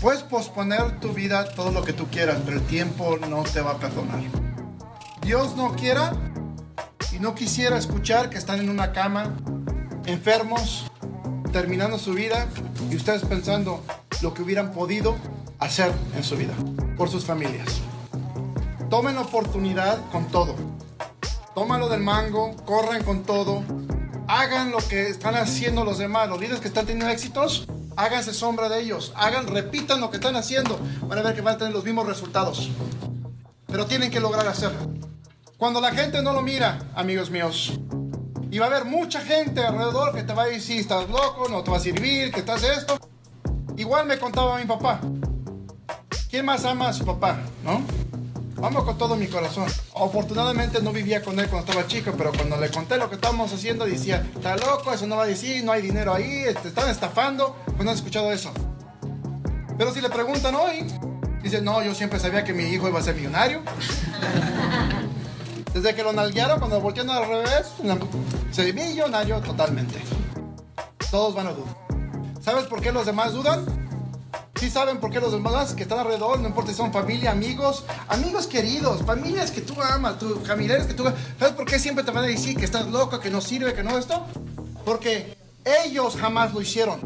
Puedes posponer tu vida todo lo que tú quieras, pero el tiempo no te va a perdonar. Dios no quiera y no quisiera escuchar que están en una cama, enfermos, terminando su vida y ustedes pensando lo que hubieran podido hacer en su vida por sus familias. Tomen oportunidad con todo. Tómalo del mango, corran con todo. Hagan lo que están haciendo los demás. Los líderes que están teniendo éxitos, háganse sombra de ellos. Hagan, repitan lo que están haciendo. Van a ver que van a tener los mismos resultados. Pero tienen que lograr hacerlo. Cuando la gente no lo mira, amigos míos, y va a haber mucha gente alrededor que te va a decir, estás loco, no te va a servir, que estás esto. Igual me contaba mi papá. ¿Quién más ama a su papá, no? Vamos con todo mi corazón. Afortunadamente no vivía con él cuando estaba chico, pero cuando le conté lo que estábamos haciendo, decía, está loco, eso no va a decir, no hay dinero ahí, te están estafando. Pues no has escuchado eso. Pero si le preguntan hoy, dice, no, yo siempre sabía que mi hijo iba a ser millonario. Desde que lo nalguearon, cuando lo voltearon al revés, se millonario totalmente. Todos van a dudar. ¿Sabes por qué los demás dudan? Sí saben por qué los demás que están alrededor, no importa si son familia, amigos, amigos queridos, familias que tú amas, tus familiares que tú ¿Sabes por qué siempre te van a decir que estás loco, que no sirve, que no esto? Porque ellos jamás lo hicieron.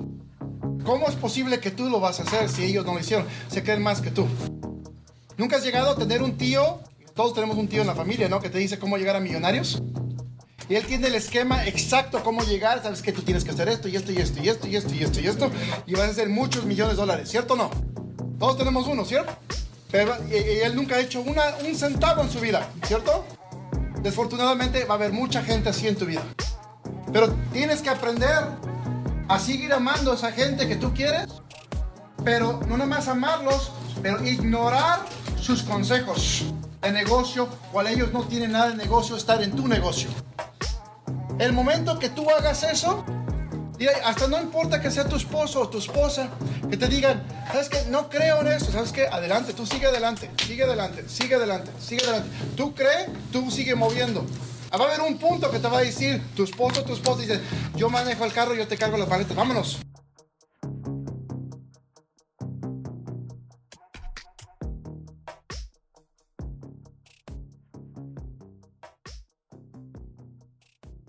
¿Cómo es posible que tú lo vas a hacer si ellos no lo hicieron? Se creen más que tú. ¿Nunca has llegado a tener un tío? Todos tenemos un tío en la familia, ¿no? Que te dice cómo llegar a millonarios. Y él tiene el esquema exacto cómo llegar. Sabes que tú tienes que hacer esto y esto y esto y esto y esto y esto y esto. Y vas a hacer muchos millones de dólares, ¿cierto o no? Todos tenemos uno, ¿cierto? Pero y, él nunca ha hecho una, un centavo en su vida, ¿cierto? Desfortunadamente va a haber mucha gente así en tu vida. Pero tienes que aprender a seguir amando a esa gente que tú quieres. Pero no nomás amarlos, pero ignorar sus consejos de negocio, cual ellos no tienen nada de negocio, estar en tu negocio. El momento que tú hagas eso, hasta no importa que sea tu esposo o tu esposa, que te digan, ¿sabes qué? No creo en eso, ¿sabes qué? Adelante, tú sigue adelante, sigue adelante, sigue adelante, sigue adelante. Tú crees, tú sigue moviendo. Ah, va a haber un punto que te va a decir tu esposo tu esposa dice, yo manejo el carro, yo te cargo las maletas, vámonos.